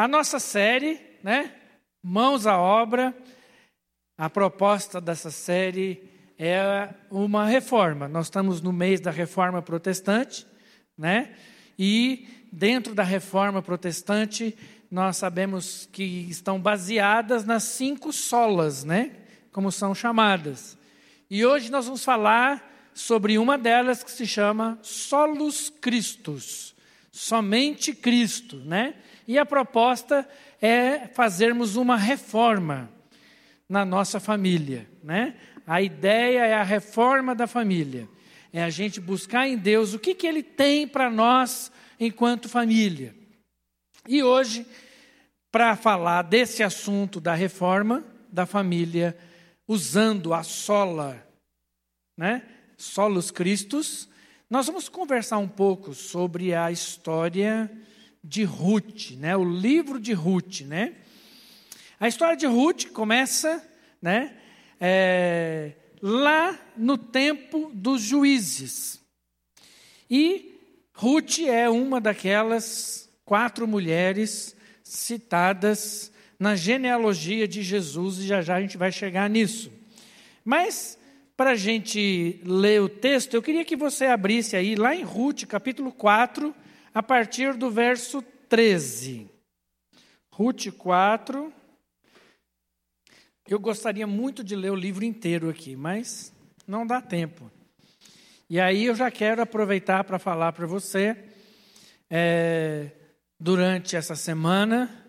A nossa série, né? Mãos à obra. A proposta dessa série é uma reforma. Nós estamos no mês da reforma protestante, né? E dentro da reforma protestante, nós sabemos que estão baseadas nas cinco solas, né? Como são chamadas. E hoje nós vamos falar sobre uma delas que se chama Solus Christus, somente Cristo, né? E a proposta é fazermos uma reforma na nossa família, né? A ideia é a reforma da família. É a gente buscar em Deus o que, que Ele tem para nós enquanto família. E hoje, para falar desse assunto da reforma da família, usando a sola, né? Solos Cristos, nós vamos conversar um pouco sobre a história de Ruth, né? O livro de Ruth, né? A história de Ruth começa, né? É, lá no tempo dos juízes. E Ruth é uma daquelas quatro mulheres citadas na genealogia de Jesus, e já já a gente vai chegar nisso. Mas, para a gente ler o texto, eu queria que você abrisse aí, lá em Ruth, capítulo 4, a partir do verso 13. Ruth 4. Eu gostaria muito de ler o livro inteiro aqui, mas não dá tempo. E aí eu já quero aproveitar para falar para você, é, durante essa semana,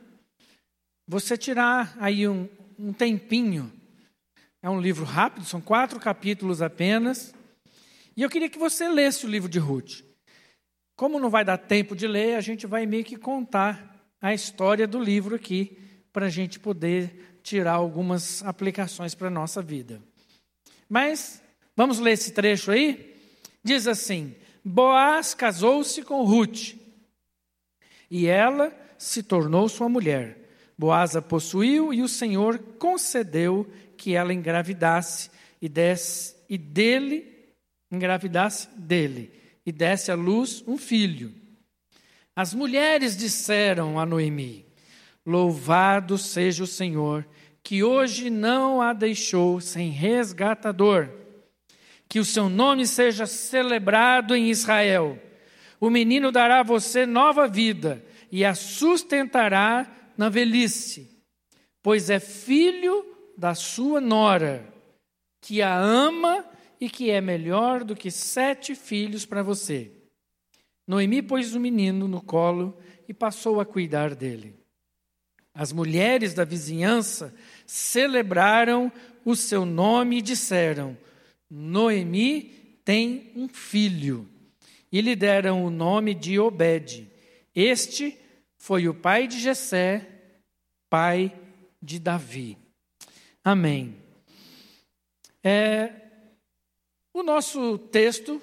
você tirar aí um, um tempinho. É um livro rápido, são quatro capítulos apenas. E eu queria que você lesse o livro de Ruth. Como não vai dar tempo de ler, a gente vai meio que contar a história do livro aqui, para a gente poder tirar algumas aplicações para a nossa vida. Mas, vamos ler esse trecho aí? Diz assim: Boaz casou-se com Ruth, e ela se tornou sua mulher. Boaz a possuiu e o Senhor concedeu que ela engravidasse e desse e dele engravidasse dele e desse à luz um filho. As mulheres disseram a Noemi: Louvado seja o Senhor, que hoje não a deixou sem resgatador. Que o seu nome seja celebrado em Israel. O menino dará a você nova vida e a sustentará na velhice, pois é filho da sua nora, que a ama e que é melhor do que sete filhos para você. Noemi pôs o menino no colo e passou a cuidar dele. As mulheres da vizinhança celebraram o seu nome e disseram: Noemi tem um filho. E lhe deram o nome de Obed. Este foi o pai de Jessé, pai de Davi. Amém. É, o nosso texto,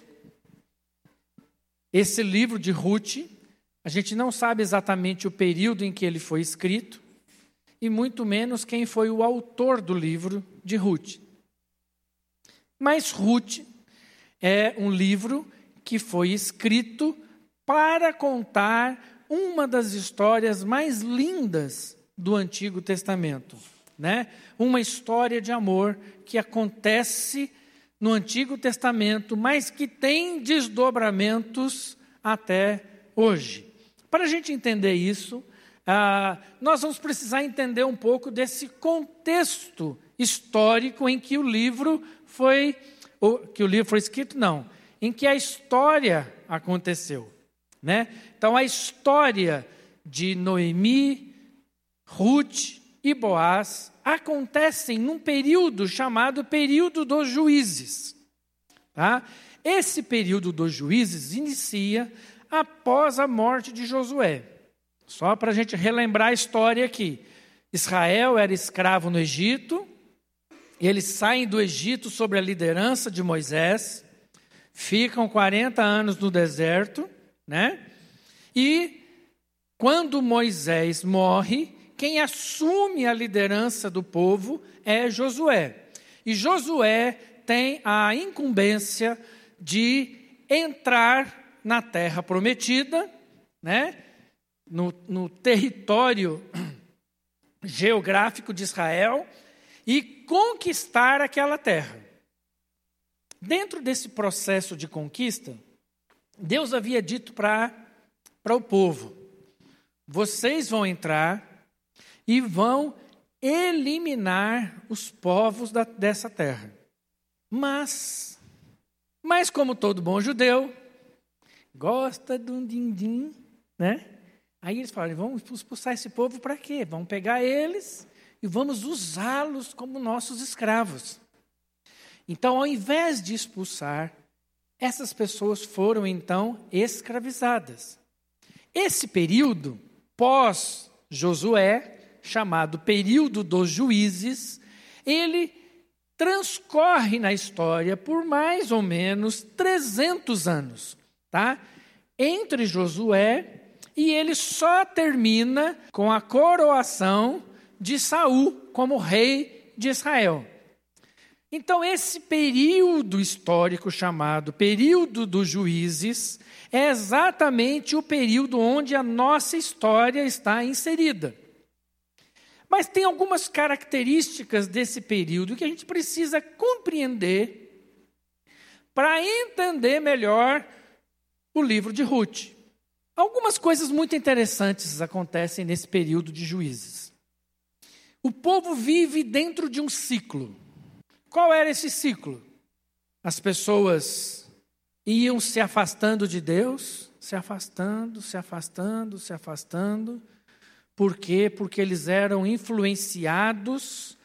esse livro de Ruth, a gente não sabe exatamente o período em que ele foi escrito, e muito menos quem foi o autor do livro de Ruth. Mas Ruth é um livro que foi escrito para contar uma das histórias mais lindas do Antigo Testamento né? Uma história de amor que acontece no Antigo Testamento, mas que tem desdobramentos até hoje. Para a gente entender isso, ah, nós vamos precisar entender um pouco desse contexto histórico em que o livro foi, ou, que o livro foi escrito, não, em que a história aconteceu, né? Então a história de Noemi, Ruth e Boaz acontecem num período chamado período dos juízes. Tá? Esse período dos juízes inicia após a morte de Josué. Só para a gente relembrar a história aqui. Israel era escravo no Egito, eles saem do Egito sob a liderança de Moisés, ficam 40 anos no deserto, né? E quando Moisés morre, quem assume a liderança do povo é Josué. E Josué tem a incumbência de entrar na terra prometida, né? no, no território geográfico de Israel e conquistar aquela terra. Dentro desse processo de conquista, Deus havia dito para o povo: vocês vão entrar e vão eliminar os povos da, dessa terra. Mas, mas como todo bom judeu, gosta de um din-din, né? Aí eles falaram, vamos expulsar esse povo para quê? Vamos pegar eles e vamos usá-los como nossos escravos. Então, ao invés de expulsar, essas pessoas foram então escravizadas. Esse período pós Josué, chamado período dos juízes, ele transcorre na história por mais ou menos 300 anos, tá? Entre Josué e ele só termina com a coroação de Saul como rei de Israel. Então, esse período histórico chamado período dos juízes é exatamente o período onde a nossa história está inserida. Mas tem algumas características desse período que a gente precisa compreender para entender melhor o livro de Ruth. Algumas coisas muito interessantes acontecem nesse período de juízes. O povo vive dentro de um ciclo. Qual era esse ciclo? As pessoas iam se afastando de Deus, se afastando, se afastando, se afastando. Por quê? Porque eles eram influenciados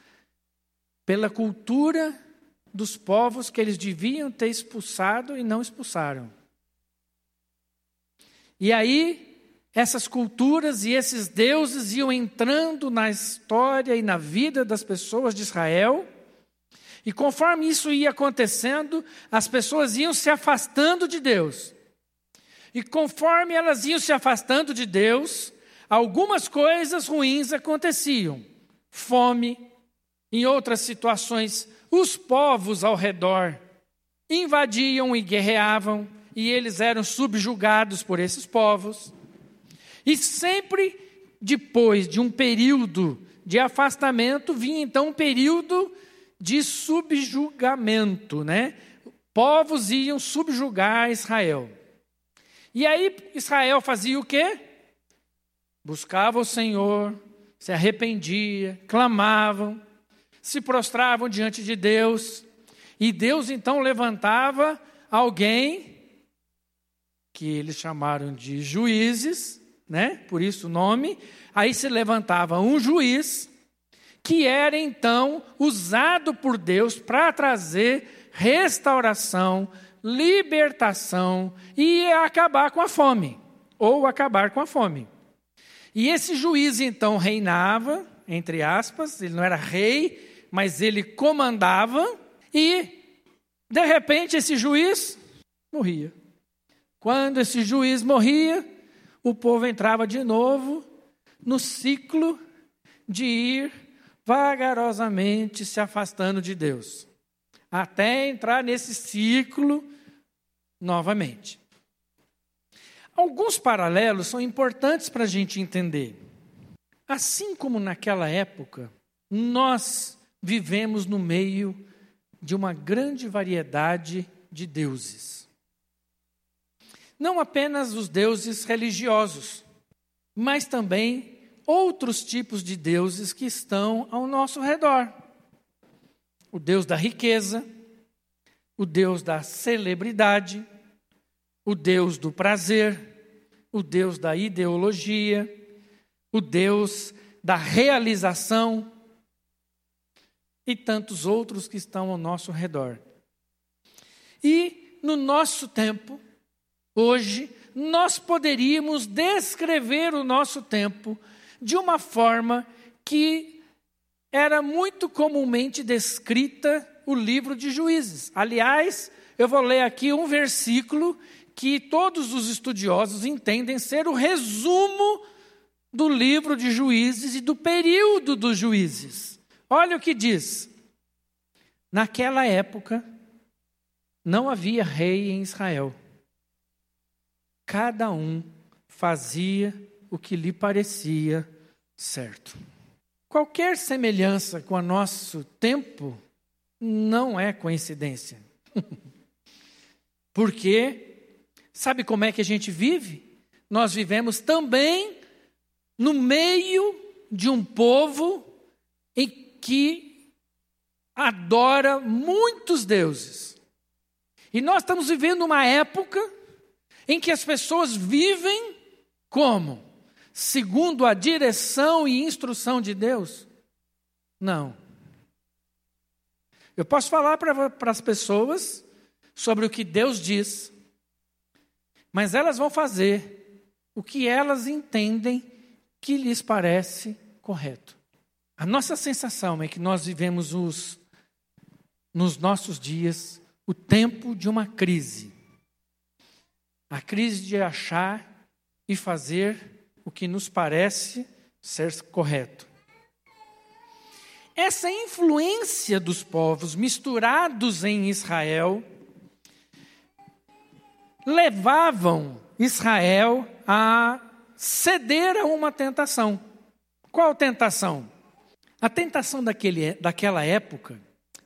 pela cultura dos povos que eles deviam ter expulsado e não expulsaram. E aí, essas culturas e esses deuses iam entrando na história e na vida das pessoas de Israel e conforme isso ia acontecendo, as pessoas iam se afastando de Deus. E conforme elas iam se afastando de Deus, algumas coisas ruins aconteciam. Fome, em outras situações, os povos ao redor invadiam e guerreavam, e eles eram subjugados por esses povos. E sempre depois de um período de afastamento, vinha então um período de subjugamento, né? Povos iam subjugar Israel. E aí Israel fazia o quê? Buscava o Senhor, se arrependia, clamavam, se prostravam diante de Deus, e Deus então levantava alguém que eles chamaram de juízes, né? Por isso o nome. Aí se levantava um juiz que era então usado por Deus para trazer restauração, libertação e acabar com a fome, ou acabar com a fome. E esse juiz então reinava, entre aspas, ele não era rei, mas ele comandava, e de repente esse juiz morria. Quando esse juiz morria, o povo entrava de novo no ciclo de ir vagarosamente se afastando de Deus, até entrar nesse ciclo novamente. Alguns paralelos são importantes para a gente entender. Assim como naquela época, nós vivemos no meio de uma grande variedade de deuses. Não apenas os deuses religiosos, mas também outros tipos de deuses que estão ao nosso redor. O Deus da riqueza, o Deus da celebridade, o Deus do prazer, o Deus da ideologia, o Deus da realização e tantos outros que estão ao nosso redor. E no nosso tempo, hoje, nós poderíamos descrever o nosso tempo de uma forma que era muito comumente descrita o livro de Juízes. Aliás, eu vou ler aqui um versículo que todos os estudiosos entendem ser o resumo do livro de Juízes e do período dos Juízes. Olha o que diz. Naquela época, não havia rei em Israel. Cada um fazia o que lhe parecia certo. Qualquer semelhança com o nosso tempo não é coincidência. Porque, sabe como é que a gente vive? Nós vivemos também no meio de um povo em que adora muitos deuses. E nós estamos vivendo uma época em que as pessoas vivem como? Segundo a direção e instrução de Deus? Não. Eu posso falar para as pessoas sobre o que Deus diz, mas elas vão fazer o que elas entendem que lhes parece correto. A nossa sensação é que nós vivemos os, nos nossos dias o tempo de uma crise. A crise de achar e fazer o que nos parece ser correto. Essa influência dos povos misturados em Israel levavam Israel a ceder a uma tentação. Qual tentação? A tentação daquele, daquela época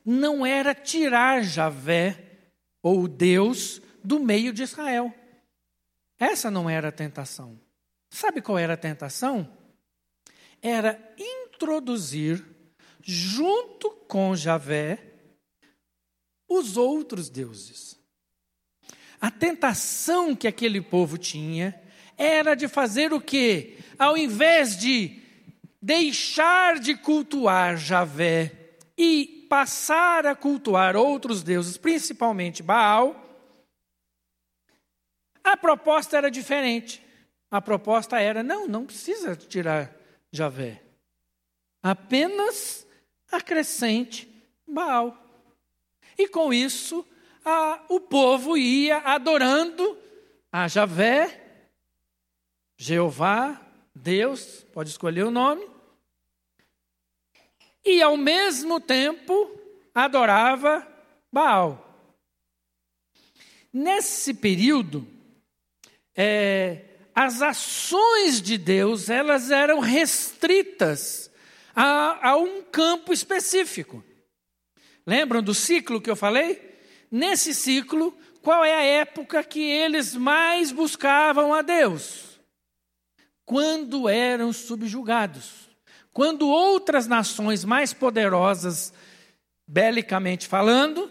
não era tirar Javé, ou Deus, do meio de Israel. Essa não era a tentação. Sabe qual era a tentação? Era introduzir, junto com Javé, os outros deuses. A tentação que aquele povo tinha era de fazer o quê? Ao invés de deixar de cultuar Javé e passar a cultuar outros deuses, principalmente Baal, a proposta era diferente. A proposta era: não, não precisa tirar Javé. Apenas acrescente Baal. E com isso, a, o povo ia adorando a Javé, Jeová, Deus, pode escolher o nome, e ao mesmo tempo adorava Baal. Nesse período, é, as ações de Deus elas eram restritas a, a um campo específico. Lembram do ciclo que eu falei? Nesse ciclo, qual é a época que eles mais buscavam a Deus? Quando eram subjugados. Quando outras nações mais poderosas, belicamente falando,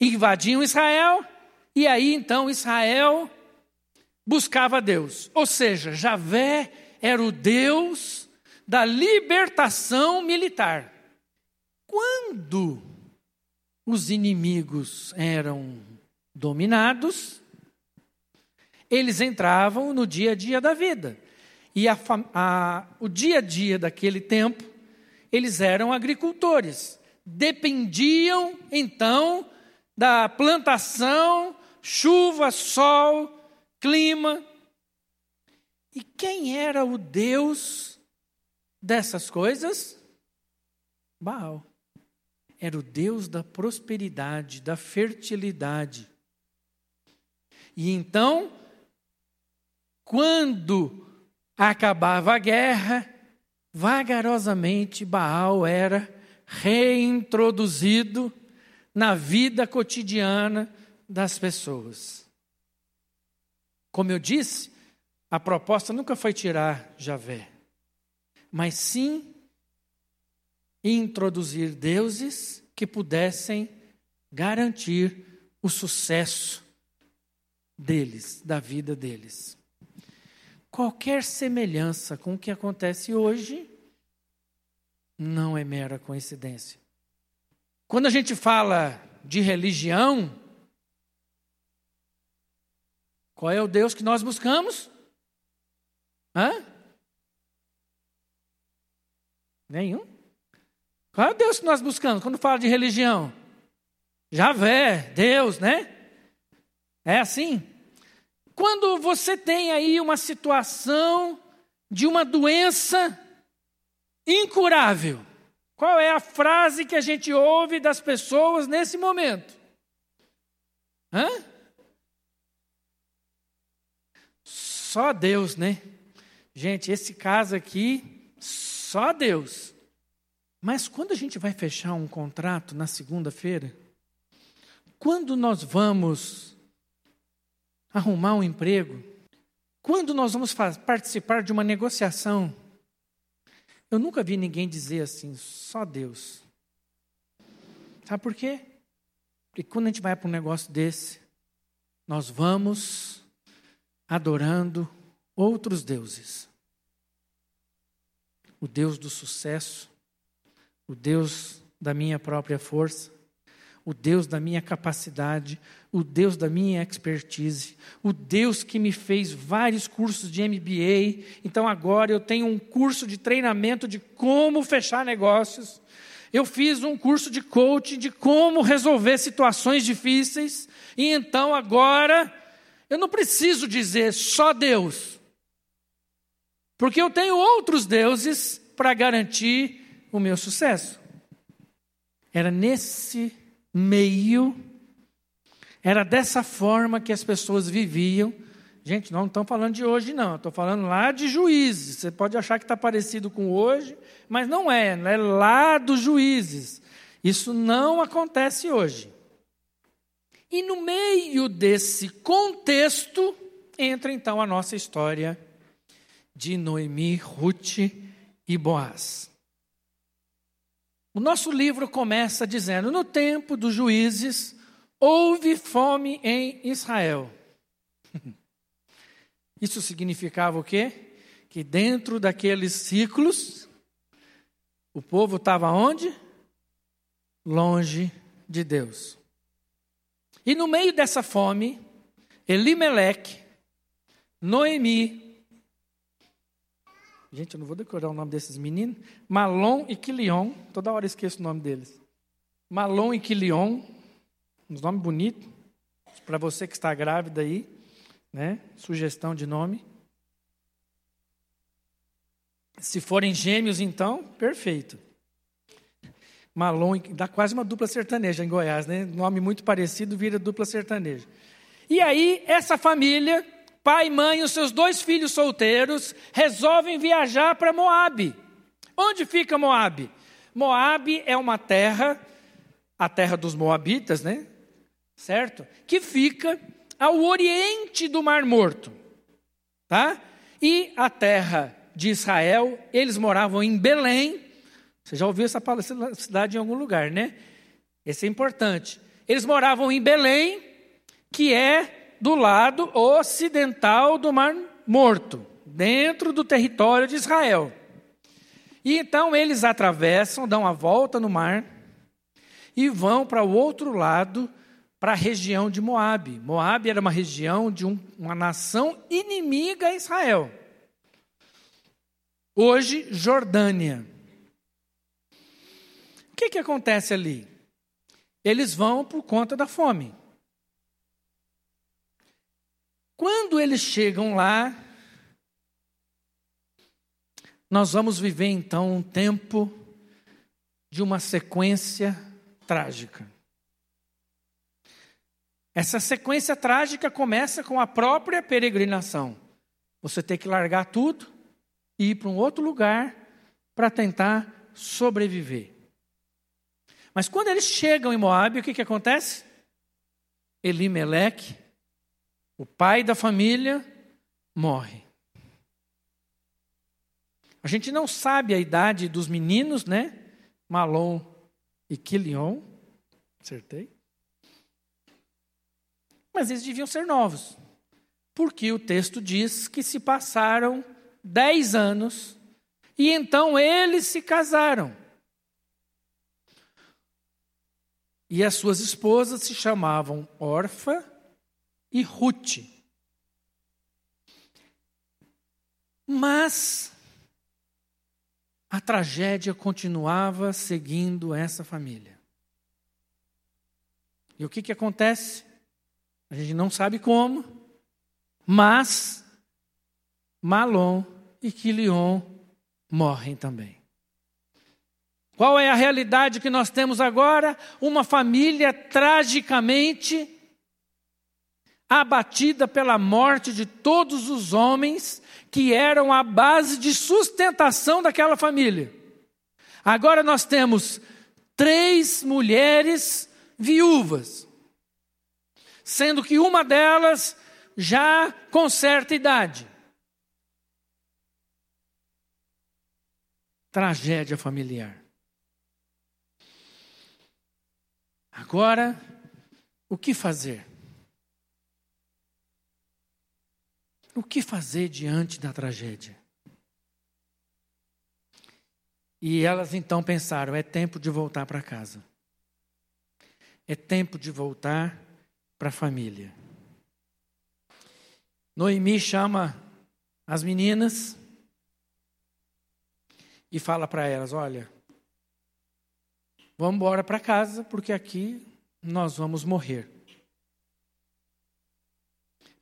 invadiam Israel, e aí então Israel buscava Deus. Ou seja, Javé era o Deus da libertação militar. Quando os inimigos eram dominados, eles entravam no dia a dia da vida. E a, a, o dia a dia daquele tempo, eles eram agricultores. Dependiam, então, da plantação, chuva, sol, clima. E quem era o Deus dessas coisas? Baal era o Deus da prosperidade, da fertilidade. E então, quando acabava a guerra, vagarosamente Baal era reintroduzido na vida cotidiana das pessoas. Como eu disse, a proposta nunca foi tirar Javé, mas sim introduzir deuses que pudessem garantir o sucesso deles, da vida deles. Qualquer semelhança com o que acontece hoje não é mera coincidência. Quando a gente fala de religião, qual é o Deus que nós buscamos? Hã? Nenhum. Qual é o Deus que nós buscamos quando fala de religião? Javé, Deus, né? É assim? Quando você tem aí uma situação de uma doença incurável, qual é a frase que a gente ouve das pessoas nesse momento? Hã? Só Deus, né? Gente, esse caso aqui, só Deus. Mas quando a gente vai fechar um contrato na segunda-feira, quando nós vamos arrumar um emprego, quando nós vamos participar de uma negociação, eu nunca vi ninguém dizer assim, só Deus. Sabe por quê? Porque quando a gente vai para um negócio desse, nós vamos adorando outros deuses. O Deus do sucesso, o Deus da minha própria força, o Deus da minha capacidade, o Deus da minha expertise, o Deus que me fez vários cursos de MBA. Então agora eu tenho um curso de treinamento de como fechar negócios. Eu fiz um curso de coaching de como resolver situações difíceis. E então agora eu não preciso dizer só Deus. Porque eu tenho outros deuses para garantir o meu sucesso. Era nesse meio, era dessa forma que as pessoas viviam. Gente, não estamos falando de hoje, não. Estou falando lá de juízes. Você pode achar que está parecido com hoje, mas não é. É lá dos juízes. Isso não acontece hoje. E no meio desse contexto, entra então a nossa história de Noemi, Ruth e Boaz. O nosso livro começa dizendo: No tempo dos juízes, houve fome em Israel. Isso significava o quê? Que dentro daqueles ciclos, o povo estava onde? Longe de Deus. E no meio dessa fome, Elimeleque, Noemi, Gente, eu não vou decorar o nome desses meninos. Malon e Quilion. Toda hora eu esqueço o nome deles. Malon e Quilion. Uns nomes bonitos. Para você que está grávida aí. Né? Sugestão de nome. Se forem gêmeos, então, perfeito. Malon, dá quase uma dupla sertaneja em Goiás, né? Nome muito parecido vira dupla sertaneja. E aí, essa família pai, mãe e os seus dois filhos solteiros resolvem viajar para Moabe. Onde fica Moabe? Moabe é uma terra, a terra dos moabitas, né? Certo? Que fica ao oriente do Mar Morto. Tá? E a terra de Israel, eles moravam em Belém. Você já ouviu essa cidade em algum lugar, né? Esse é importante. Eles moravam em Belém, que é do lado ocidental do Mar Morto, dentro do território de Israel. E então eles atravessam, dão a volta no mar e vão para o outro lado, para a região de Moabe. Moabe era uma região de um, uma nação inimiga a Israel. Hoje, Jordânia. O que, que acontece ali? Eles vão por conta da fome. Quando eles chegam lá, nós vamos viver então um tempo de uma sequência trágica. Essa sequência trágica começa com a própria peregrinação. Você tem que largar tudo e ir para um outro lugar para tentar sobreviver. Mas quando eles chegam em Moab, o que, que acontece? Elimeleque o pai da família morre. A gente não sabe a idade dos meninos, né? Malon e Quilion. Acertei. Mas eles deviam ser novos. Porque o texto diz que se passaram dez anos e então eles se casaram. E as suas esposas se chamavam Orfa e Ruth. Mas a tragédia continuava seguindo essa família. E o que, que acontece? A gente não sabe como, mas Malon e Quilion morrem também. Qual é a realidade que nós temos agora? Uma família tragicamente abatida pela morte de todos os homens que eram a base de sustentação daquela família. Agora nós temos três mulheres viúvas, sendo que uma delas já com certa idade. Tragédia familiar. Agora, o que fazer? O que fazer diante da tragédia? E elas então pensaram: é tempo de voltar para casa. É tempo de voltar para a família. Noemi chama as meninas e fala para elas: olha, vamos embora para casa, porque aqui nós vamos morrer.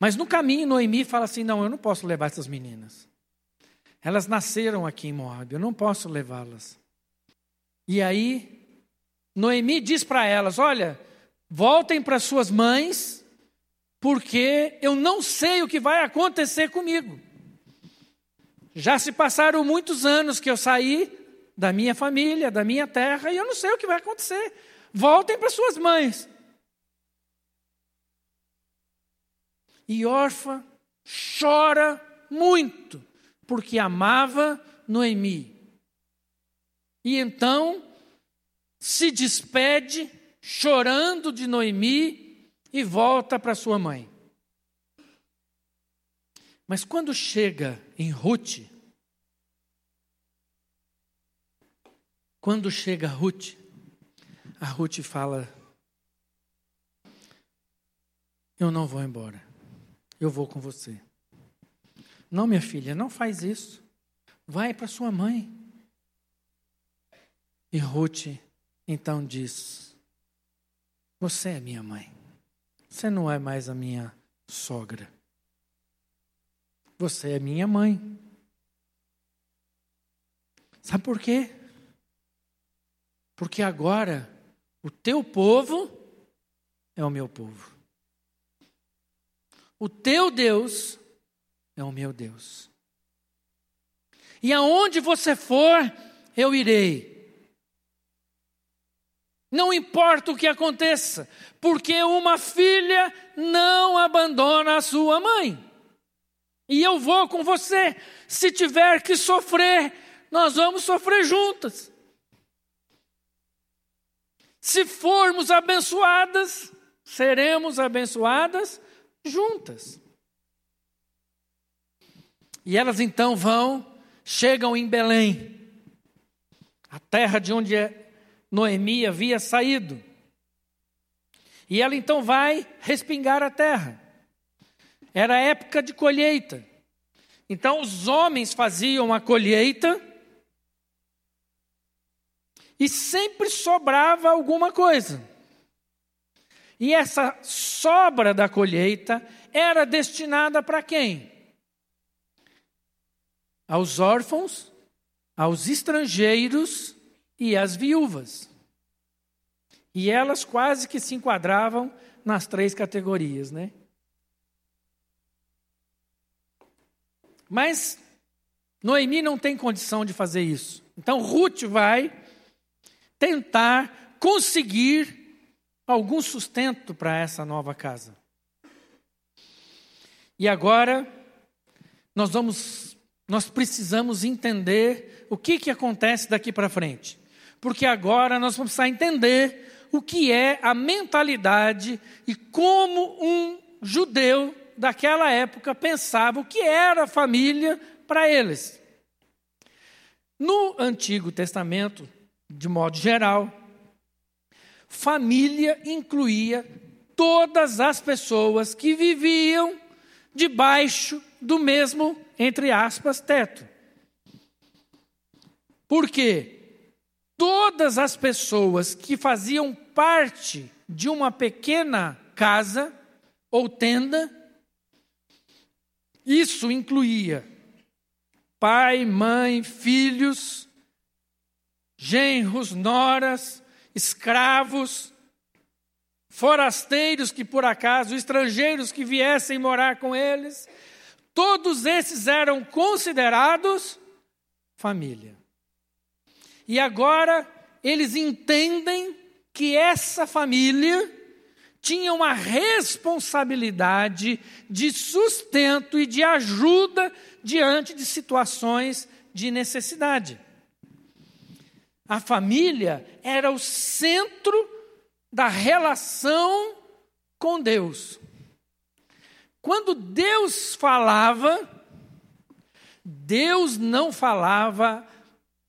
Mas no caminho, Noemi fala assim: não, eu não posso levar essas meninas. Elas nasceram aqui em Moab, eu não posso levá-las. E aí, Noemi diz para elas: olha, voltem para suas mães, porque eu não sei o que vai acontecer comigo. Já se passaram muitos anos que eu saí da minha família, da minha terra, e eu não sei o que vai acontecer. Voltem para suas mães. E órfã chora muito, porque amava Noemi. E então se despede, chorando de Noemi, e volta para sua mãe. Mas quando chega em Ruth, quando chega Ruth, a Ruth fala: Eu não vou embora eu vou com você. Não, minha filha, não faz isso. Vai para sua mãe. E Ruth então diz: Você é minha mãe. Você não é mais a minha sogra. Você é minha mãe. Sabe por quê? Porque agora o teu povo é o meu povo. O teu Deus é o meu Deus. E aonde você for, eu irei. Não importa o que aconteça, porque uma filha não abandona a sua mãe. E eu vou com você. Se tiver que sofrer, nós vamos sofrer juntas. Se formos abençoadas, seremos abençoadas juntas. E elas então vão, chegam em Belém, a terra de onde Noemi havia saído. E ela então vai respingar a terra. Era época de colheita. Então os homens faziam a colheita e sempre sobrava alguma coisa. E essa sobra da colheita era destinada para quem? Aos órfãos, aos estrangeiros e às viúvas. E elas quase que se enquadravam nas três categorias, né? Mas Noemi não tem condição de fazer isso. Então Ruth vai tentar conseguir algum sustento para essa nova casa. E agora nós vamos nós precisamos entender o que que acontece daqui para frente. Porque agora nós vamos precisar entender o que é a mentalidade e como um judeu daquela época pensava o que era família para eles. No Antigo Testamento, de modo geral, família incluía todas as pessoas que viviam debaixo do mesmo, entre aspas, teto. Por quê? Todas as pessoas que faziam parte de uma pequena casa ou tenda, isso incluía pai, mãe, filhos, genros, noras, escravos, forasteiros que por acaso, estrangeiros que viessem morar com eles, Todos esses eram considerados família. E agora eles entendem que essa família tinha uma responsabilidade de sustento e de ajuda diante de situações de necessidade. A família era o centro da relação com Deus. Quando Deus falava, Deus não falava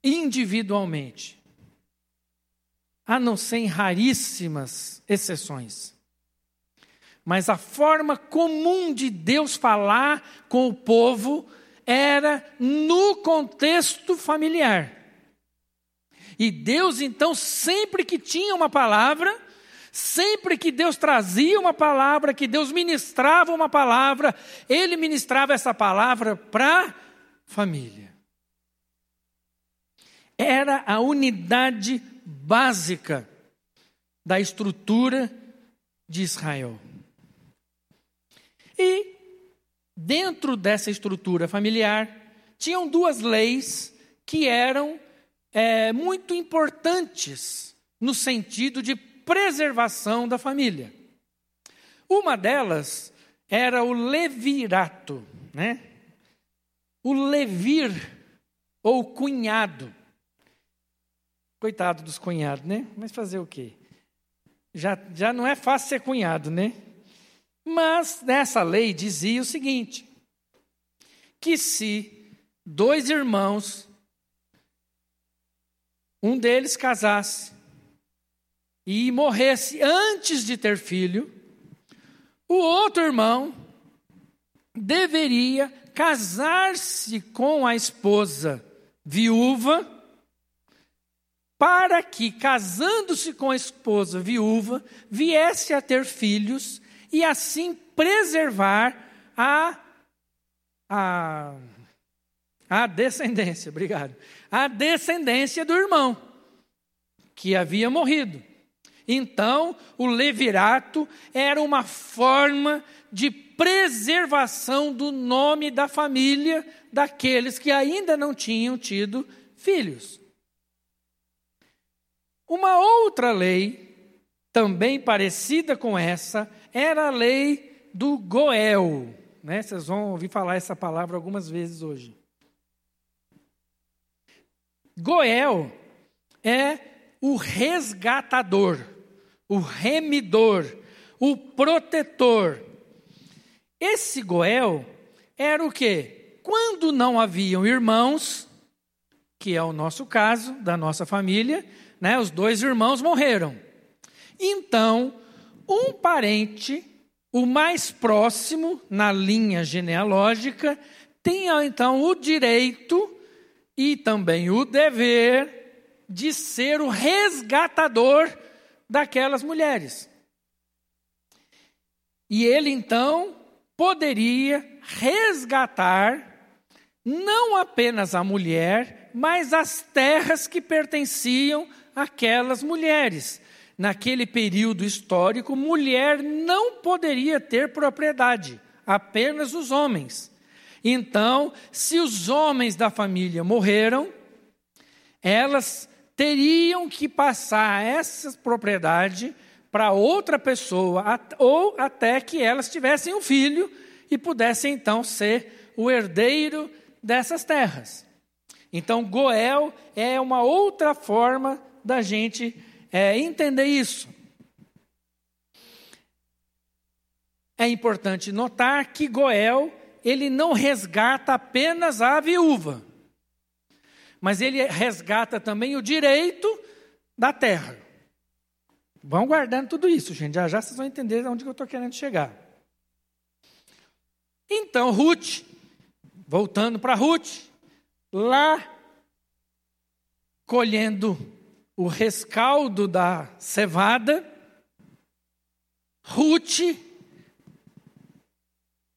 individualmente, a não ser em raríssimas exceções. Mas a forma comum de Deus falar com o povo era no contexto familiar. E Deus, então, sempre que tinha uma palavra, sempre que Deus trazia uma palavra, que Deus ministrava uma palavra, Ele ministrava essa palavra para a família. Era a unidade básica da estrutura de Israel. E, dentro dessa estrutura familiar, tinham duas leis que eram é, muito importantes no sentido de preservação da família. Uma delas era o levirato, né? O levir, ou cunhado. Coitado dos cunhados, né? Mas fazer o quê? Já, já não é fácil ser cunhado, né? Mas nessa lei dizia o seguinte: que se dois irmãos, um deles casasse e morresse antes de ter filho, o outro irmão deveria casar-se com a esposa viúva, para que, casando-se com a esposa viúva, viesse a ter filhos e assim preservar a, a, a descendência, obrigado, a descendência do irmão que havia morrido. Então, o levirato era uma forma de preservação do nome da família daqueles que ainda não tinham tido filhos. Uma outra lei, também parecida com essa, era a lei do Goel. Né? Vocês vão ouvir falar essa palavra algumas vezes hoje. Goel é o resgatador, o remidor, o protetor. Esse Goel era o quê? Quando não haviam irmãos, que é o nosso caso, da nossa família, né? os dois irmãos morreram. Então, um parente, o mais próximo na linha genealógica, tem então o direito e também o dever de ser o resgatador daquelas mulheres. E ele então poderia resgatar não apenas a mulher, mas as terras que pertenciam àquelas mulheres naquele período histórico, mulher não poderia ter propriedade, apenas os homens. Então, se os homens da família morreram, elas teriam que passar essa propriedade para outra pessoa, ou até que elas tivessem um filho e pudessem então ser o herdeiro dessas terras. Então, Goel é uma outra forma da gente é, entender isso. É importante notar que Goel ele não resgata apenas a viúva, mas ele resgata também o direito da terra. Vão guardando tudo isso, gente. Já já vocês vão entender onde eu estou querendo chegar. Então, Ruth, voltando para Ruth, lá colhendo o rescaldo da cevada, Ruth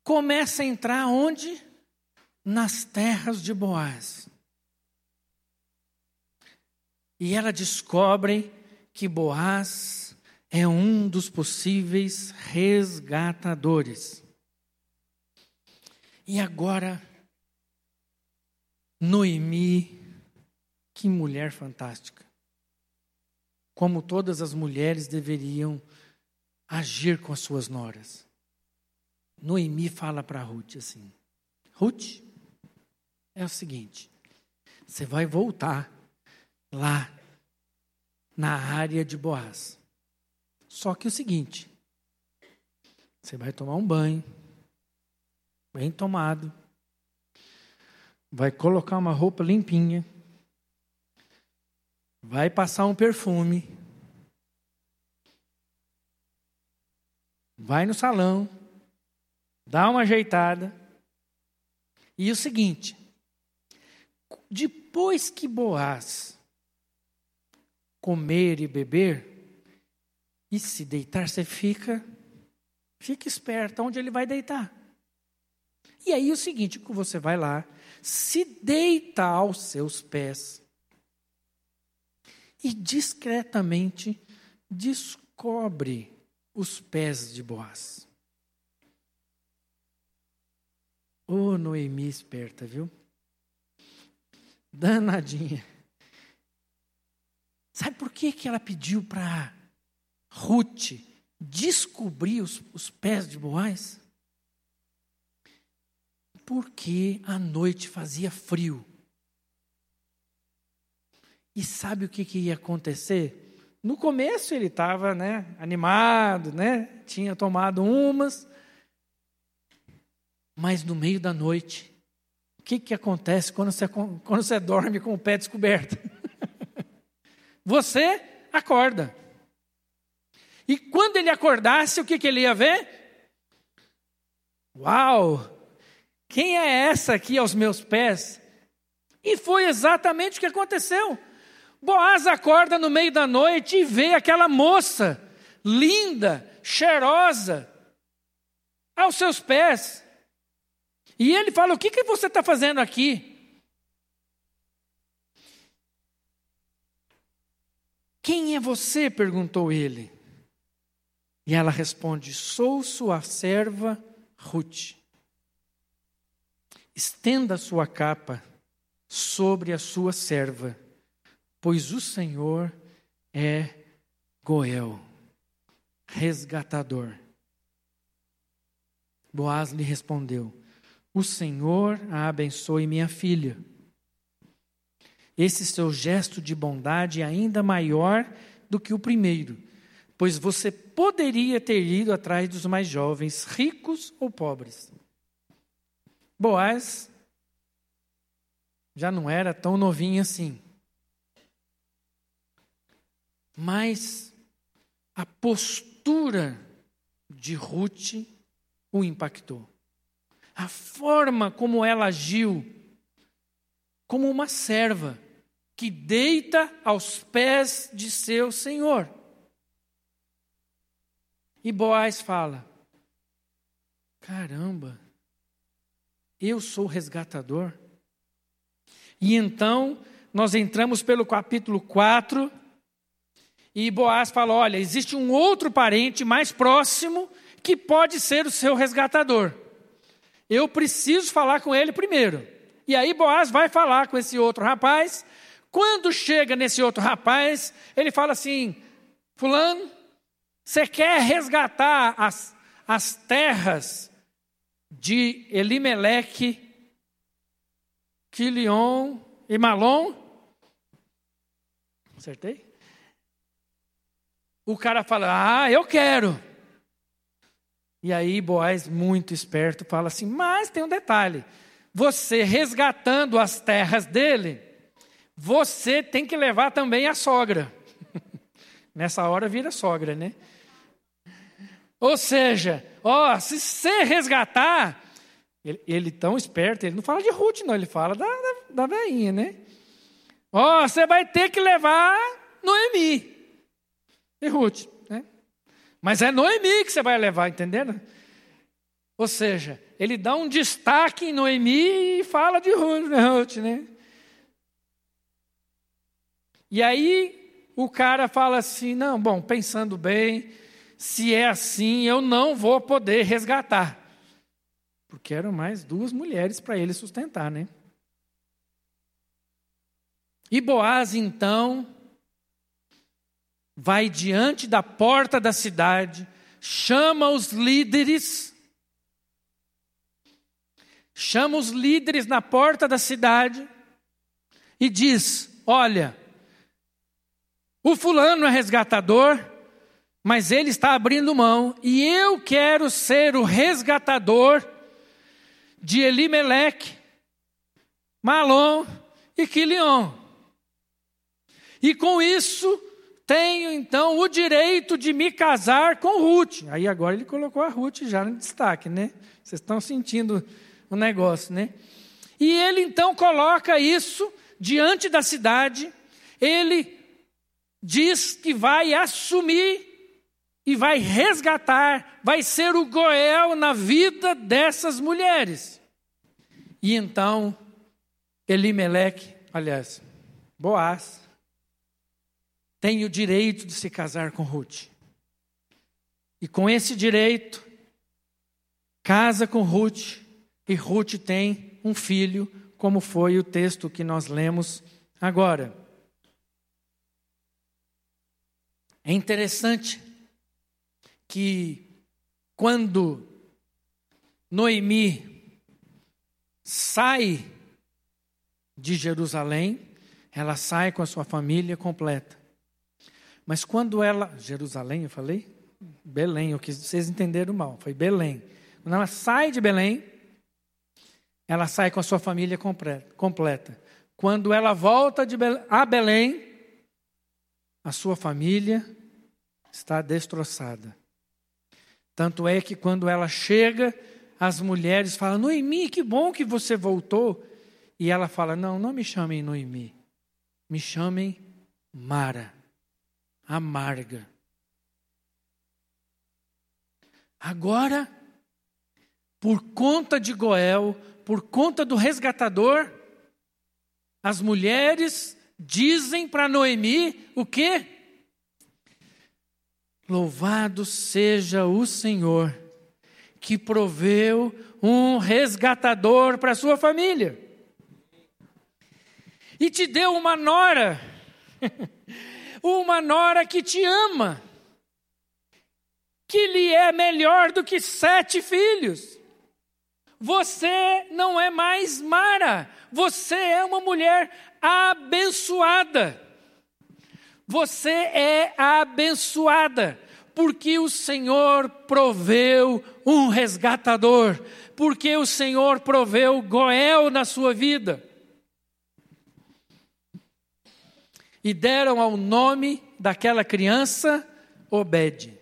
começa a entrar onde? Nas terras de Boaz. E ela descobre que Boaz é um dos possíveis resgatadores. E agora, Noemi, que mulher fantástica. Como todas as mulheres deveriam agir com as suas noras. Noemi fala para Ruth assim: Ruth, é o seguinte, você vai voltar lá na área de Boaz. Só que é o seguinte, você vai tomar um banho, bem tomado, vai colocar uma roupa limpinha, vai passar um perfume, vai no salão, dá uma ajeitada. E o seguinte, depois que Boaz comer e beber e se deitar, você fica fica esperto onde ele vai deitar. E aí o seguinte, você vai lá, se deita aos seus pés e discretamente descobre os pés de Boaz. Ô oh, Noemi esperta, viu? Danadinha. Sabe por que, que ela pediu para Ruth descobrir os, os pés de Boaz? Porque a noite fazia frio. E sabe o que, que ia acontecer? No começo ele estava né, animado, né, tinha tomado umas, mas no meio da noite, o que, que acontece quando você, quando você dorme com o pé descoberto? você acorda. E quando ele acordasse, o que, que ele ia ver? Uau! Quem é essa aqui aos meus pés? E foi exatamente o que aconteceu. Boaz acorda no meio da noite e vê aquela moça, linda, cheirosa, aos seus pés. E ele fala: O que, que você está fazendo aqui? Quem é você? perguntou ele. E ela responde: Sou sua serva Ruth. Estenda sua capa sobre a sua serva, pois o Senhor é Goel, resgatador. Boaz lhe respondeu: O Senhor a abençoe, minha filha. Esse seu gesto de bondade é ainda maior do que o primeiro pois você poderia ter ido atrás dos mais jovens, ricos ou pobres. Boaz já não era tão novinho assim. Mas a postura de Ruth o impactou. A forma como ela agiu, como uma serva que deita aos pés de seu senhor. E Boaz fala: Caramba, eu sou resgatador. E então nós entramos pelo capítulo 4 e Boaz fala: Olha, existe um outro parente mais próximo que pode ser o seu resgatador. Eu preciso falar com ele primeiro. E aí Boaz vai falar com esse outro rapaz. Quando chega nesse outro rapaz, ele fala assim: Fulano, você quer resgatar as, as terras de Elimeleque, Quilion e Malom? Acertei? O cara fala: Ah, eu quero. E aí Boaz, muito esperto, fala assim: Mas tem um detalhe. Você resgatando as terras dele, você tem que levar também a sogra. Nessa hora vira sogra, né? Ou seja, ó, se você resgatar, ele, ele, tão esperto, ele não fala de Ruth, não, ele fala da, da, da veinha, né? Ó, você vai ter que levar Noemi e Ruth? Mas é Noemi que você vai levar, entendendo? Ou seja, ele dá um destaque em Noemi e fala de Ruth, né? E aí o cara fala assim: não, bom, pensando bem, se é assim, eu não vou poder resgatar. porque eram mais duas mulheres para ele sustentar, né? E Boaz então vai diante da porta da cidade, chama os líderes, chama os líderes na porta da cidade e diz: Olha, o fulano é resgatador, mas ele está abrindo mão e eu quero ser o resgatador de Elimeleque, Malom e Quilion. E com isso tenho então o direito de me casar com Ruth. Aí agora ele colocou a Ruth já no destaque, né? Vocês estão sentindo o negócio, né? E ele então coloca isso diante da cidade, ele diz que vai assumir e vai resgatar, vai ser o Goel na vida dessas mulheres. E então, Elimeleque, aliás, Boaz, tem o direito de se casar com Ruth. E com esse direito, casa com Ruth, e Ruth tem um filho, como foi o texto que nós lemos agora. É interessante que quando Noemi sai de Jerusalém, ela sai com a sua família completa. Mas quando ela. Jerusalém, eu falei? Belém, o que vocês entenderam mal, foi Belém. Quando ela sai de Belém, ela sai com a sua família completa. Quando ela volta de Belém, a Belém, a sua família está destroçada. Tanto é que quando ela chega, as mulheres falam: Noemi, que bom que você voltou. E ela fala: Não, não me chamem Noemi, me chamem Mara amarga. Agora, por conta de Goel, por conta do resgatador, as mulheres dizem para Noemi o quê? Louvado seja o Senhor, que proveu um resgatador para sua família. E te deu uma nora uma nora que te ama, que lhe é melhor do que sete filhos. Você não é mais Mara, você é uma mulher abençoada. Você é abençoada, porque o Senhor proveu um resgatador, porque o Senhor proveu Goel na sua vida. E deram ao nome daquela criança Obed,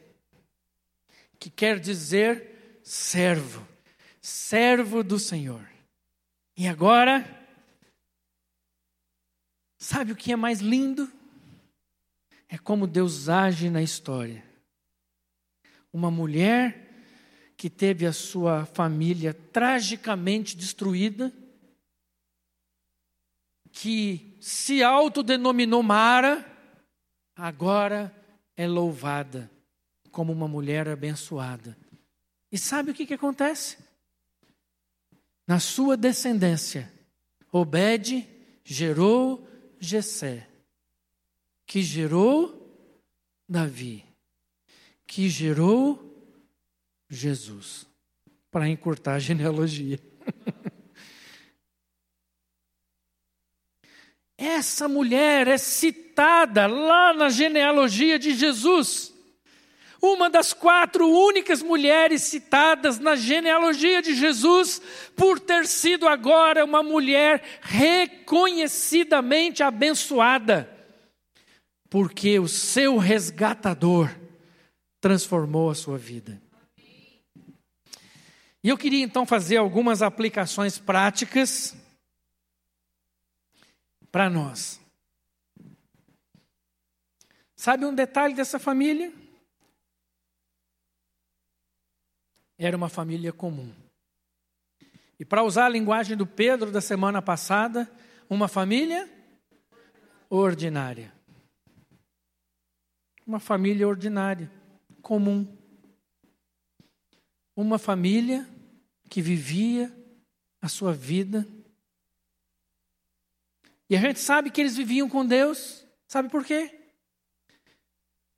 que quer dizer servo, servo do Senhor. E agora, sabe o que é mais lindo? É como Deus age na história. Uma mulher que teve a sua família tragicamente destruída, que se autodenominou Mara, agora é louvada como uma mulher abençoada. E sabe o que, que acontece? Na sua descendência, Obed gerou Jessé, que gerou Davi, que gerou Jesus, para encurtar a genealogia. Essa mulher é citada lá na genealogia de Jesus. Uma das quatro únicas mulheres citadas na genealogia de Jesus, por ter sido agora uma mulher reconhecidamente abençoada, porque o seu resgatador transformou a sua vida. E eu queria então fazer algumas aplicações práticas para nós. Sabe um detalhe dessa família? Era uma família comum. E para usar a linguagem do Pedro da semana passada, uma família ordinária. Uma família ordinária, comum. Uma família que vivia a sua vida. E a gente sabe que eles viviam com Deus, sabe por quê?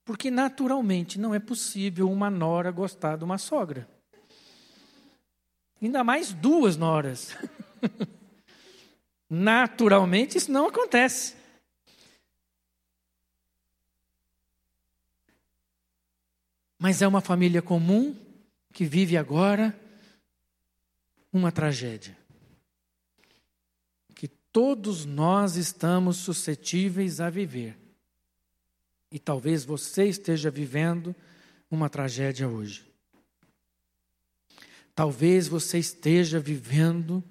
Porque naturalmente não é possível uma nora gostar de uma sogra. Ainda mais duas noras. naturalmente isso não acontece. Mas é uma família comum que vive agora uma tragédia. Todos nós estamos suscetíveis a viver. E talvez você esteja vivendo uma tragédia hoje. Talvez você esteja vivendo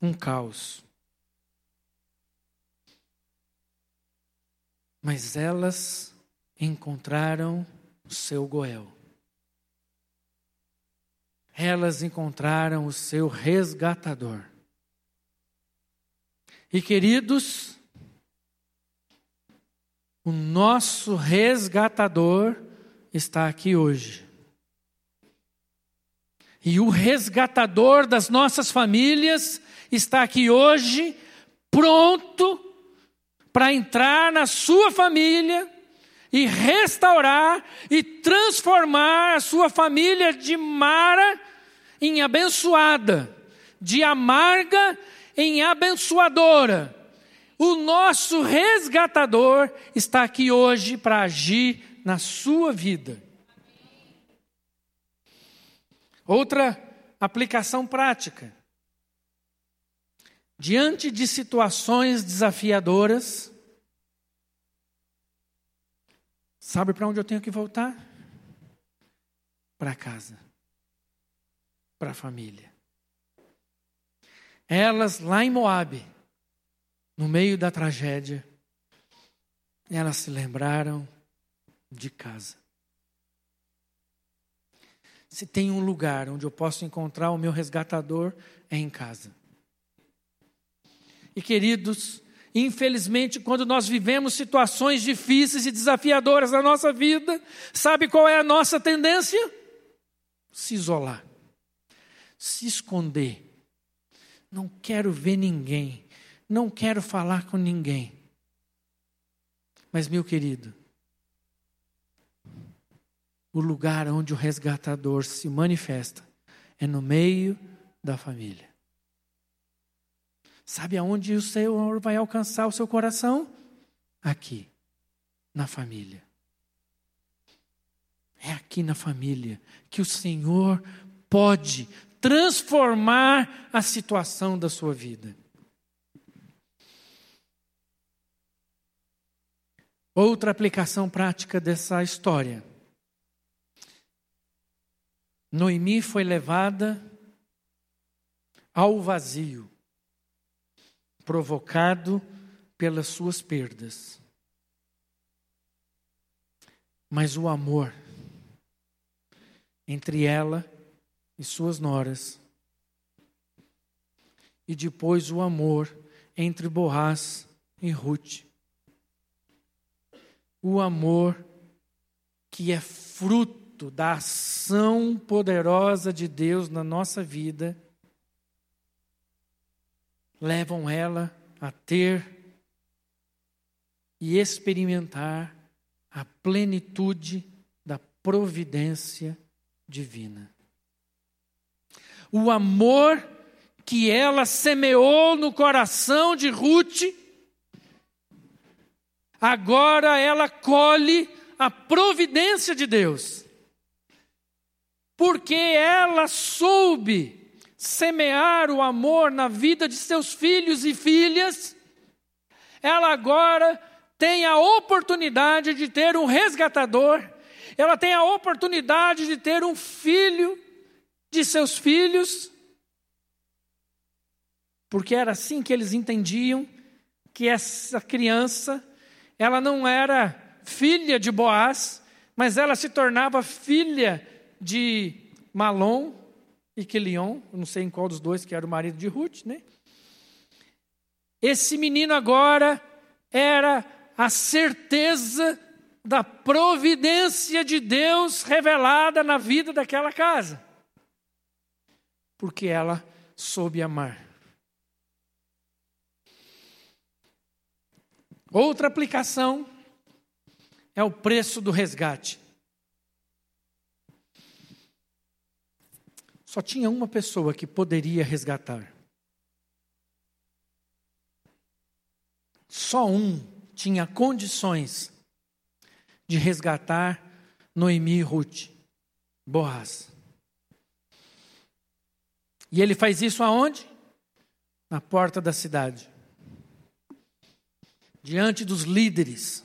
um caos. Mas elas encontraram o seu Goel. Elas encontraram o seu resgatador. E queridos, o nosso resgatador está aqui hoje. E o resgatador das nossas famílias está aqui hoje, pronto para entrar na sua família e restaurar e transformar a sua família de Mara em abençoada, de amarga em abençoadora o nosso resgatador está aqui hoje para agir na sua vida. Outra aplicação prática. Diante de situações desafiadoras, sabe para onde eu tenho que voltar? Para casa, para a família. Elas lá em Moabe no meio da tragédia, elas se lembraram de casa. Se tem um lugar onde eu posso encontrar o meu resgatador, é em casa. E queridos, infelizmente, quando nós vivemos situações difíceis e desafiadoras na nossa vida, sabe qual é a nossa tendência? Se isolar, se esconder. Não quero ver ninguém, não quero falar com ninguém. Mas, meu querido, o lugar onde o resgatador se manifesta é no meio da família. Sabe aonde o Senhor vai alcançar o seu coração? Aqui, na família. É aqui na família que o Senhor pode transformar a situação da sua vida. Outra aplicação prática dessa história. Noemi foi levada ao vazio, provocado pelas suas perdas. Mas o amor entre ela e suas noras, e depois o amor entre Boaz e Ruth o amor que é fruto da ação poderosa de Deus na nossa vida, levam ela a ter e experimentar a plenitude da providência divina. O amor que ela semeou no coração de Ruth agora ela colhe a providência de Deus. Porque ela soube semear o amor na vida de seus filhos e filhas, ela agora tem a oportunidade de ter um resgatador, ela tem a oportunidade de ter um filho de seus filhos, porque era assim que eles entendiam que essa criança ela não era filha de Boaz, mas ela se tornava filha de Malom e Quilion, não sei em qual dos dois que era o marido de Ruth, né? Esse menino agora era a certeza da providência de Deus revelada na vida daquela casa. Porque ela soube amar. Outra aplicação é o preço do resgate. Só tinha uma pessoa que poderia resgatar. Só um tinha condições de resgatar Noemi e Ruth, Boaz. E ele faz isso aonde? Na porta da cidade. Diante dos líderes.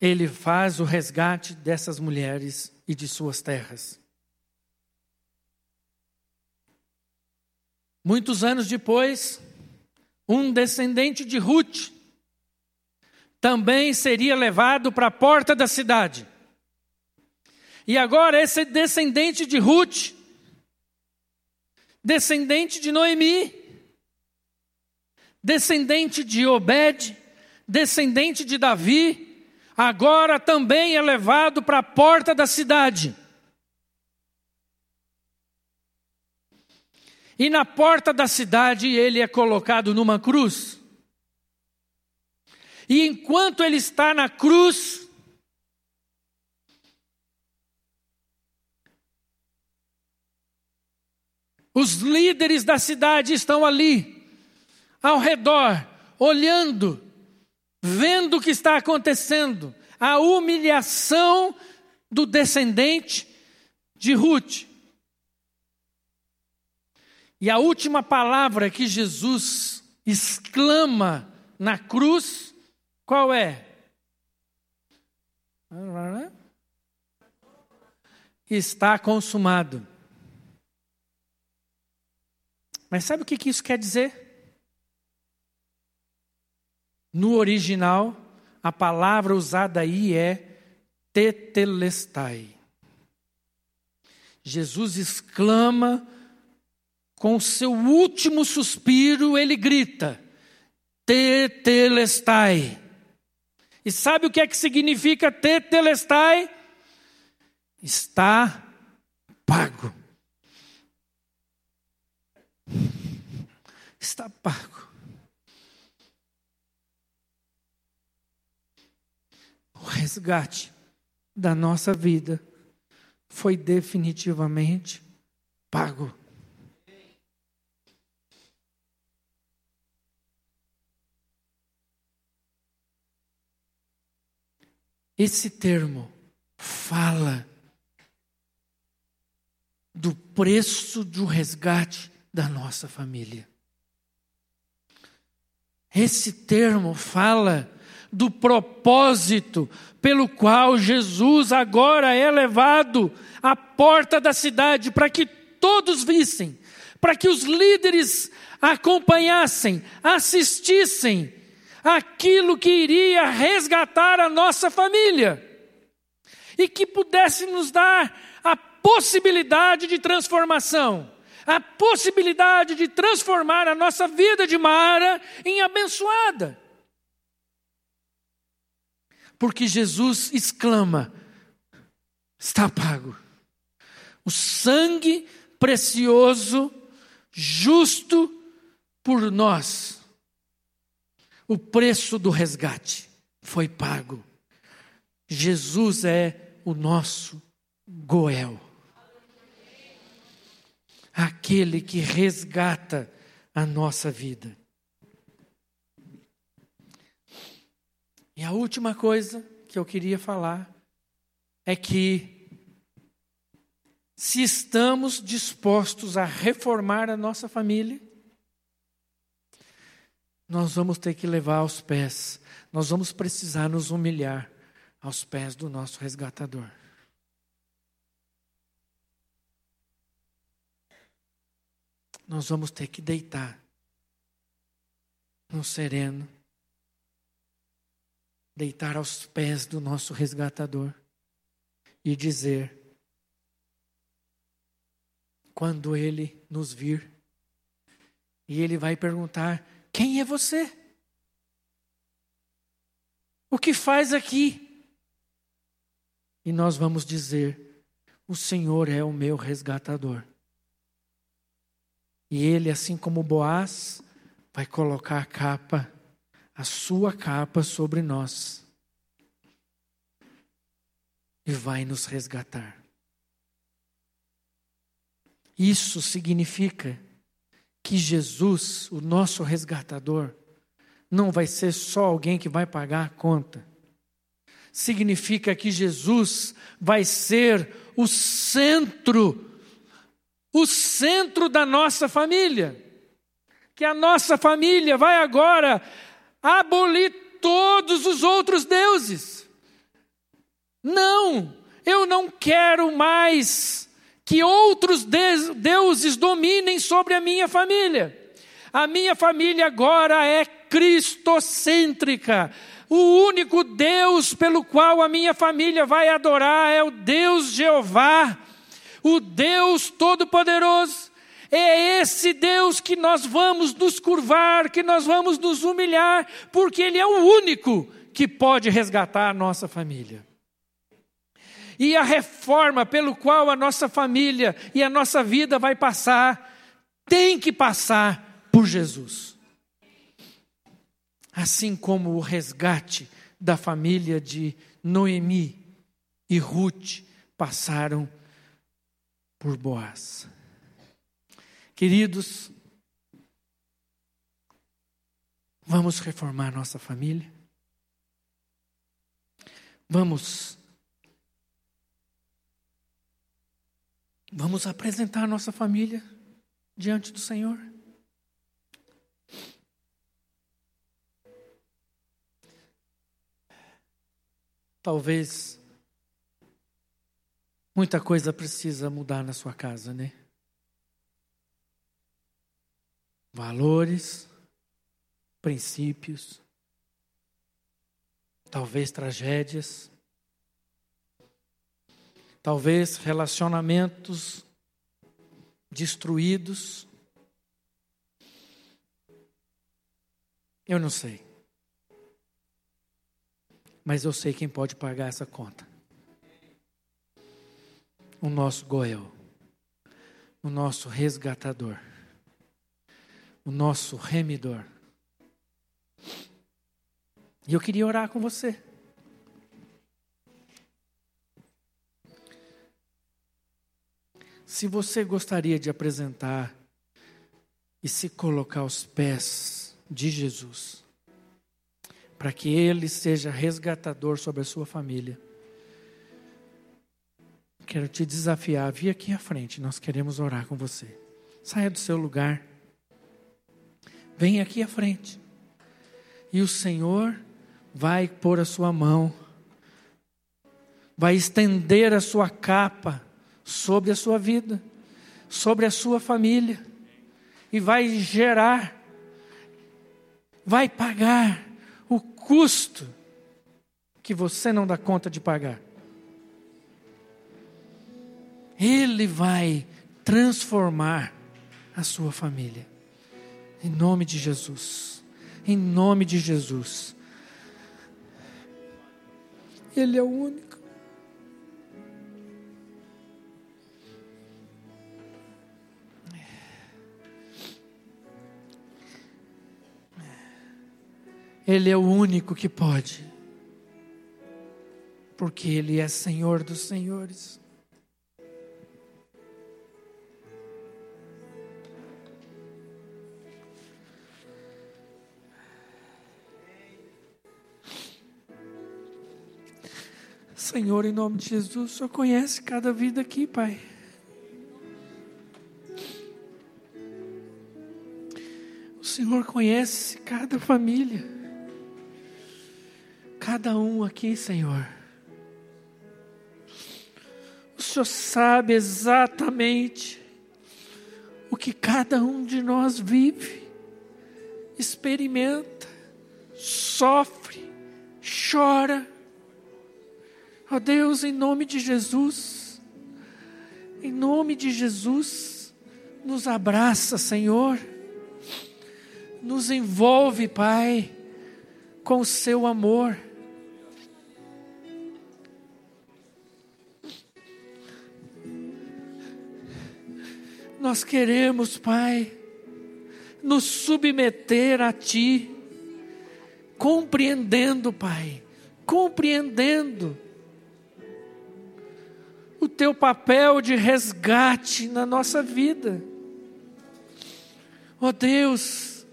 Ele faz o resgate dessas mulheres e de suas terras. Muitos anos depois, um descendente de Ruth também seria levado para a porta da cidade. E agora esse descendente de Ruth, descendente de Noemi, descendente de Obed, descendente de Davi, agora também é levado para a porta da cidade. E na porta da cidade ele é colocado numa cruz. E enquanto ele está na cruz, os líderes da cidade estão ali, ao redor, olhando, vendo o que está acontecendo, a humilhação do descendente de Ruth. E a última palavra que Jesus exclama na cruz, qual é? Está consumado. Mas sabe o que isso quer dizer? No original, a palavra usada aí é tetelestai. Jesus exclama com o seu último suspiro, ele grita: Tetelestai. E sabe o que é que significa Tetelestai? Está pago. Está pago. O resgate da nossa vida foi definitivamente pago. Esse termo fala do preço do resgate da nossa família. Esse termo fala do propósito pelo qual Jesus agora é levado à porta da cidade para que todos vissem, para que os líderes acompanhassem, assistissem aquilo que iria resgatar a nossa família e que pudesse nos dar a possibilidade de transformação, a possibilidade de transformar a nossa vida de Mara em abençoada. Porque Jesus exclama: está pago. O sangue precioso, justo por nós o preço do resgate foi pago. Jesus é o nosso Goel. Aquele que resgata a nossa vida. E a última coisa que eu queria falar é que se estamos dispostos a reformar a nossa família, nós vamos ter que levar aos pés, nós vamos precisar nos humilhar aos pés do nosso resgatador. Nós vamos ter que deitar no sereno, deitar aos pés do nosso resgatador e dizer: quando ele nos vir, e ele vai perguntar: quem é você? O que faz aqui? E nós vamos dizer: O Senhor é o meu resgatador. E ele, assim como Boaz, vai colocar a capa, a sua capa sobre nós. E vai nos resgatar. Isso significa que Jesus, o nosso resgatador, não vai ser só alguém que vai pagar a conta. Significa que Jesus vai ser o centro, o centro da nossa família. Que a nossa família vai agora abolir todos os outros deuses. Não, eu não quero mais que outros deuses dominem sobre a minha família. A minha família agora é cristocêntrica. O único Deus pelo qual a minha família vai adorar é o Deus Jeová, o Deus Todo-Poderoso. É esse Deus que nós vamos nos curvar, que nós vamos nos humilhar, porque Ele é o único que pode resgatar a nossa família. E a reforma pelo qual a nossa família e a nossa vida vai passar, tem que passar por Jesus. Assim como o resgate da família de Noemi e Ruth passaram por Boaz. Queridos, vamos reformar nossa família? Vamos Vamos apresentar nossa família diante do Senhor. Talvez muita coisa precisa mudar na sua casa, né? Valores, princípios, talvez tragédias, talvez relacionamentos destruídos. Eu não sei. Mas eu sei quem pode pagar essa conta. O nosso Goel, o nosso resgatador, o nosso remidor. E eu queria orar com você. Se você gostaria de apresentar e se colocar aos pés de Jesus, para que Ele seja resgatador sobre a sua família, quero te desafiar, vir aqui à frente, nós queremos orar com você. Saia do seu lugar, vem aqui à frente, e o Senhor vai pôr a sua mão, vai estender a sua capa, sobre a sua vida, sobre a sua família, e vai gerar, vai pagar o custo que você não dá conta de pagar. Ele vai transformar a sua família. Em nome de Jesus. Em nome de Jesus. Ele é o único. Ele é o único que pode, porque Ele é Senhor dos Senhores. Senhor, em nome de Jesus, o Senhor conhece cada vida aqui, Pai. O Senhor conhece cada família cada um aqui, Senhor. O Senhor sabe exatamente o que cada um de nós vive, experimenta, sofre, chora. Ó oh Deus, em nome de Jesus, em nome de Jesus, nos abraça, Senhor, nos envolve, Pai, com o seu amor. Nós queremos, Pai, nos submeter a Ti, compreendendo, Pai, compreendendo Teu papel de resgate na nossa vida. Oh Deus,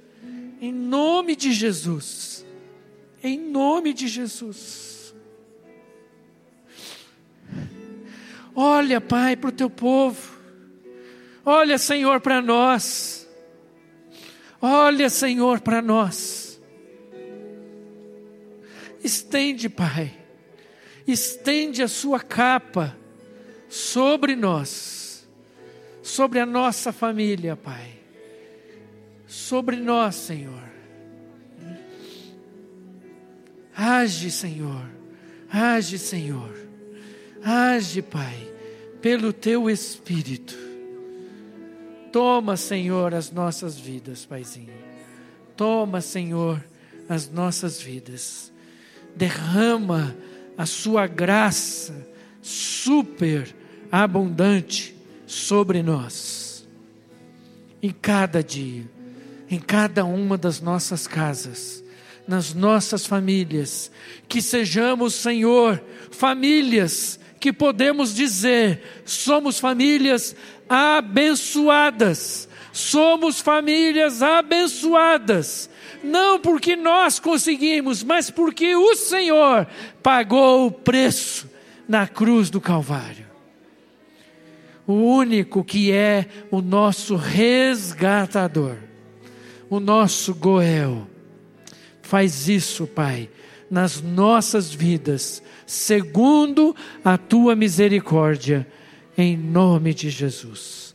em nome de Jesus, em nome de Jesus. Olha, Pai, para o teu povo. Olha, Senhor, para nós. Olha, Senhor, para nós. Estende, Pai, estende a sua capa sobre nós, sobre a nossa família, Pai sobre nós, Senhor. Age, Senhor. Age, Senhor. Age, Pai, pelo teu Espírito. Toma, Senhor, as nossas vidas, Paizinho. Toma, Senhor, as nossas vidas. Derrama a sua graça super abundante sobre nós. Em cada dia em cada uma das nossas casas, nas nossas famílias, que sejamos, Senhor, famílias que podemos dizer, somos famílias abençoadas, somos famílias abençoadas, não porque nós conseguimos, mas porque o Senhor pagou o preço na cruz do Calvário. O único que é o nosso resgatador o nosso Goel. Faz isso, Pai, nas nossas vidas, segundo a tua misericórdia, em nome de Jesus.